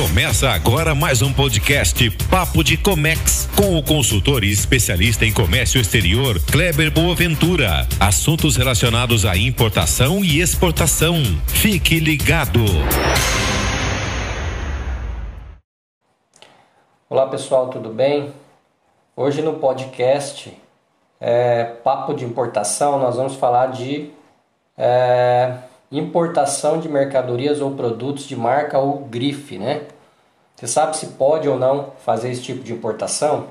Começa agora mais um podcast Papo de Comex com o consultor e especialista em comércio exterior Kleber Boaventura. Assuntos relacionados à importação e exportação. Fique ligado. Olá pessoal, tudo bem? Hoje no podcast é, Papo de Importação nós vamos falar de é, importação de mercadorias ou produtos de marca ou grife, né? Você sabe se pode ou não fazer esse tipo de importação?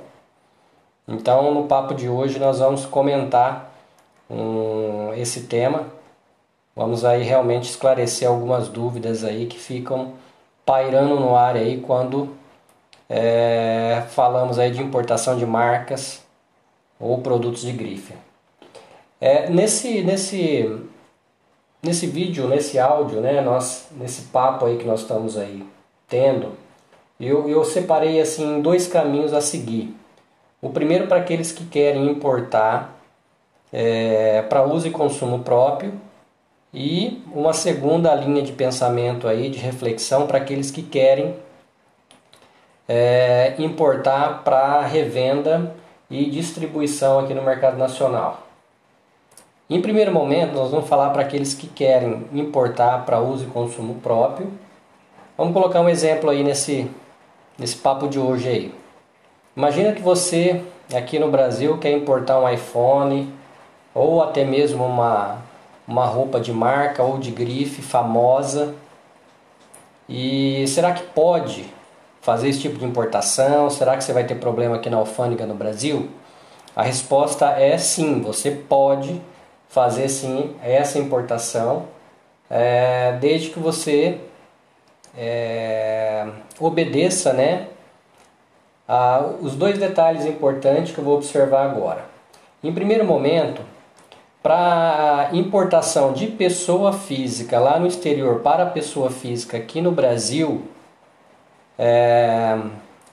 Então, no papo de hoje nós vamos comentar um, esse tema. Vamos aí realmente esclarecer algumas dúvidas aí que ficam pairando no ar aí quando é, falamos aí de importação de marcas ou produtos de grife. É, nesse, nesse Nesse vídeo, nesse áudio, né, nós, nesse papo aí que nós estamos aí tendo, eu, eu separei assim dois caminhos a seguir. O primeiro para aqueles que querem importar é, para uso e consumo próprio e uma segunda linha de pensamento aí de reflexão para aqueles que querem é, importar para revenda e distribuição aqui no mercado nacional. Em primeiro momento, nós vamos falar para aqueles que querem importar para uso e consumo próprio. Vamos colocar um exemplo aí nesse, nesse papo de hoje aí. Imagina que você aqui no Brasil quer importar um iPhone ou até mesmo uma, uma roupa de marca ou de grife famosa. E será que pode fazer esse tipo de importação? Será que você vai ter problema aqui na alfândega no Brasil? A resposta é sim, você pode fazer sim essa importação, é, desde que você é, obedeça né, a, os dois detalhes importantes que eu vou observar agora. Em primeiro momento, para importação de pessoa física lá no exterior para pessoa física aqui no Brasil, é,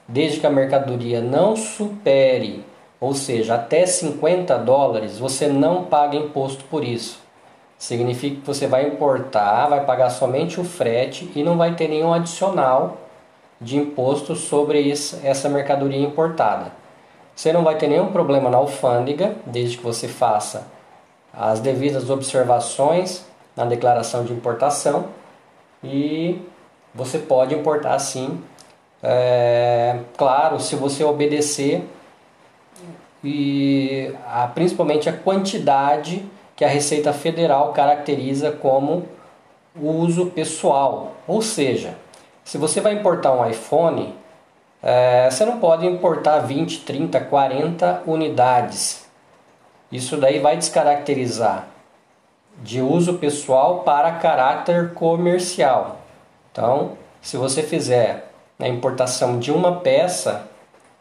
desde que a mercadoria não supere ou seja, até 50 dólares, você não paga imposto por isso. Significa que você vai importar, vai pagar somente o frete e não vai ter nenhum adicional de imposto sobre essa mercadoria importada. Você não vai ter nenhum problema na alfândega, desde que você faça as devidas observações na declaração de importação e você pode importar sim. É, claro, se você obedecer e a, principalmente a quantidade que a Receita Federal caracteriza como uso pessoal. Ou seja, se você vai importar um iPhone, é, você não pode importar 20, 30, 40 unidades. Isso daí vai descaracterizar de uso pessoal para caráter comercial. Então, se você fizer a importação de uma peça,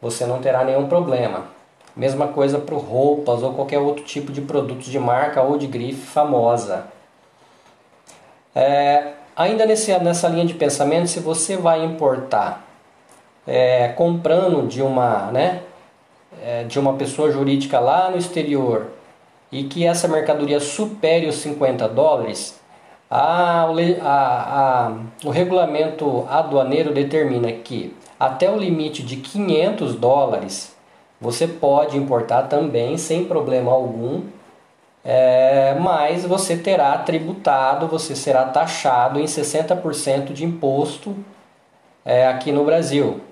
você não terá nenhum problema. Mesma coisa para roupas ou qualquer outro tipo de produtos de marca ou de grife famosa. É, ainda nesse, nessa linha de pensamento, se você vai importar é, comprando de uma, né, é, de uma pessoa jurídica lá no exterior e que essa mercadoria supere os 50 dólares, a, a, a, o regulamento aduaneiro determina que até o limite de 500 dólares você pode importar também sem problema algum, é, mas você terá tributado, você será taxado em 60% de imposto é, aqui no Brasil.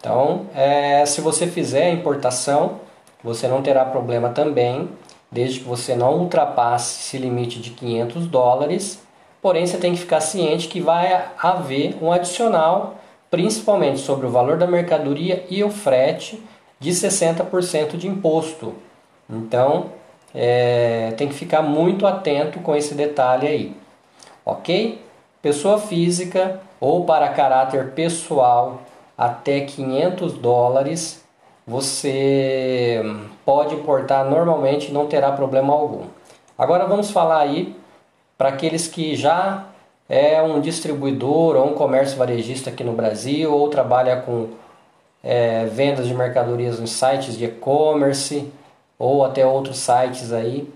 Então, é, se você fizer a importação, você não terá problema também, desde que você não ultrapasse esse limite de 500 dólares. Porém, você tem que ficar ciente que vai haver um adicional, principalmente sobre o valor da mercadoria e o frete de 60% de imposto. Então, é, tem que ficar muito atento com esse detalhe aí, ok? Pessoa física ou para caráter pessoal até 500 dólares você pode importar normalmente não terá problema algum. Agora vamos falar aí para aqueles que já é um distribuidor ou um comércio varejista aqui no Brasil ou trabalha com é, vendas de mercadorias nos sites de e-commerce ou até outros sites aí.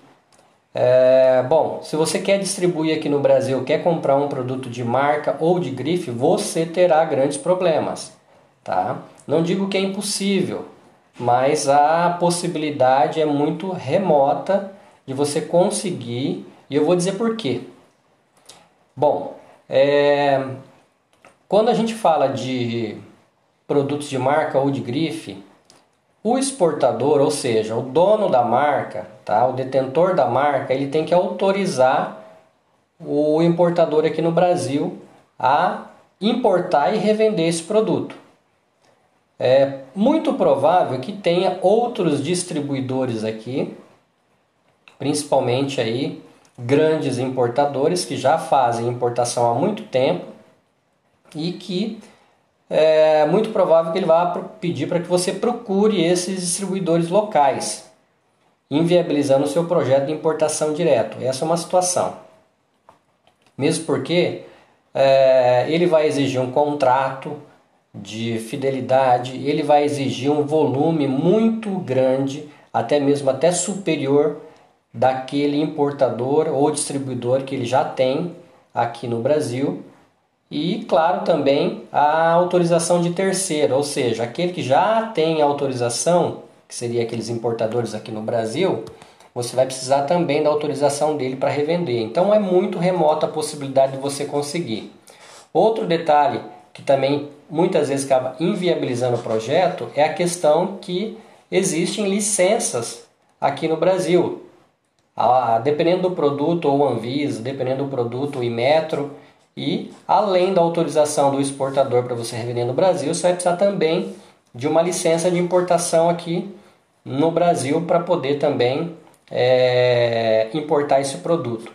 É, bom, se você quer distribuir aqui no Brasil, quer comprar um produto de marca ou de grife, você terá grandes problemas, tá? Não digo que é impossível, mas a possibilidade é muito remota de você conseguir, e eu vou dizer por quê. Bom, é, quando a gente fala de produtos de marca ou de grife, o exportador, ou seja, o dono da marca, tá? o detentor da marca, ele tem que autorizar o importador aqui no Brasil a importar e revender esse produto. É muito provável que tenha outros distribuidores aqui, principalmente aí grandes importadores que já fazem importação há muito tempo e que é muito provável que ele vá pedir para que você procure esses distribuidores locais, inviabilizando o seu projeto de importação direto. Essa é uma situação. Mesmo porque é, ele vai exigir um contrato de fidelidade, ele vai exigir um volume muito grande, até mesmo até superior daquele importador ou distribuidor que ele já tem aqui no Brasil e, claro, também a autorização de terceiro, ou seja, aquele que já tem autorização, que seria aqueles importadores aqui no Brasil, você vai precisar também da autorização dele para revender. Então é muito remota a possibilidade de você conseguir. Outro detalhe que também muitas vezes acaba inviabilizando o projeto é a questão que existem licenças aqui no Brasil. Ah, dependendo do produto ou Anvisa, dependendo do produto o Imetro, e além da autorização do exportador para você revender no Brasil, você vai precisar também de uma licença de importação aqui no Brasil para poder também é, importar esse produto.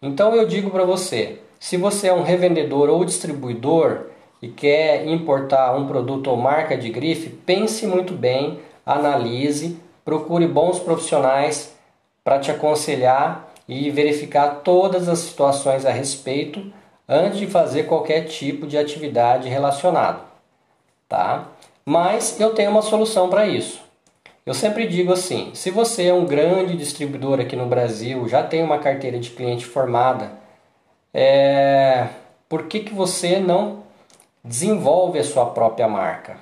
Então eu digo para você, se você é um revendedor ou distribuidor e quer importar um produto ou marca de grife, pense muito bem, analise, procure bons profissionais para te aconselhar e verificar todas as situações a respeito antes de fazer qualquer tipo de atividade relacionada, tá? Mas eu tenho uma solução para isso. Eu sempre digo assim: se você é um grande distribuidor aqui no Brasil, já tem uma carteira de cliente formada, é... por que, que você não desenvolve a sua própria marca?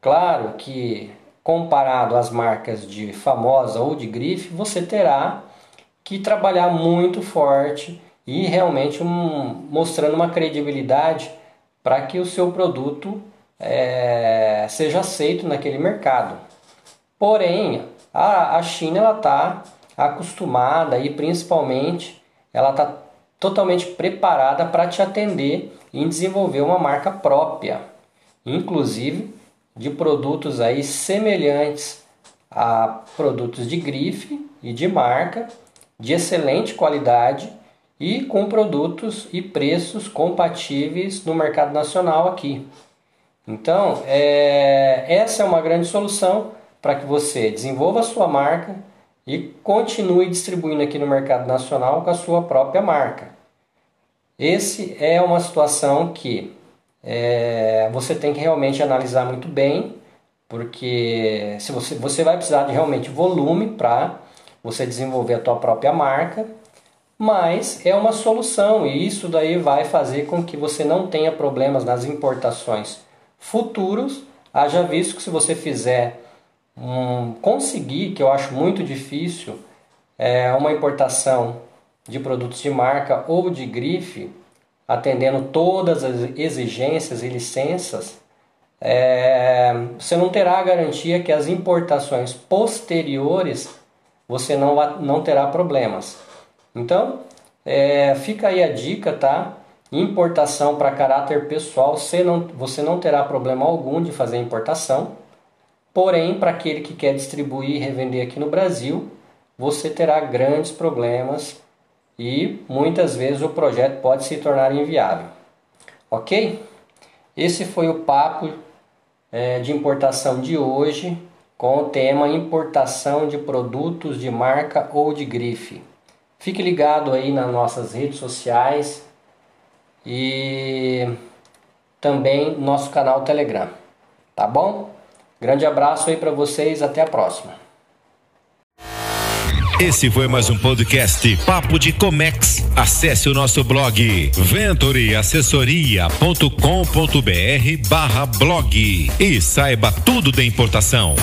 Claro que comparado às marcas de famosa ou de grife, você terá que trabalhar muito forte e realmente um, mostrando uma credibilidade para que o seu produto é, seja aceito naquele mercado. Porém, a, a China está acostumada e principalmente ela está totalmente preparada para te atender em desenvolver uma marca própria, inclusive de produtos aí semelhantes a produtos de grife e de marca de excelente qualidade e com produtos e preços compatíveis no mercado nacional aqui. Então, é, essa é uma grande solução para que você desenvolva a sua marca e continue distribuindo aqui no mercado nacional com a sua própria marca. Esse é uma situação que é, você tem que realmente analisar muito bem, porque se você, você vai precisar de realmente volume para você desenvolver a tua própria marca mas é uma solução e isso daí vai fazer com que você não tenha problemas nas importações futuros, haja visto que se você fizer um, conseguir, que eu acho muito difícil, é, uma importação de produtos de marca ou de grife, atendendo todas as exigências e licenças, é, você não terá a garantia que as importações posteriores você não, não terá problemas. Então, é, fica aí a dica, tá? Importação para caráter pessoal, você não, você não terá problema algum de fazer importação. Porém, para aquele que quer distribuir e revender aqui no Brasil, você terá grandes problemas e muitas vezes o projeto pode se tornar inviável. Ok? Esse foi o papo é, de importação de hoje com o tema importação de produtos de marca ou de grife. Fique ligado aí nas nossas redes sociais e também nosso canal Telegram. Tá bom? Grande abraço aí para vocês, até a próxima. Esse foi mais um podcast Papo de Comex. Acesse o nosso blog ventureassessoria.com.br barra blog e saiba tudo da importação.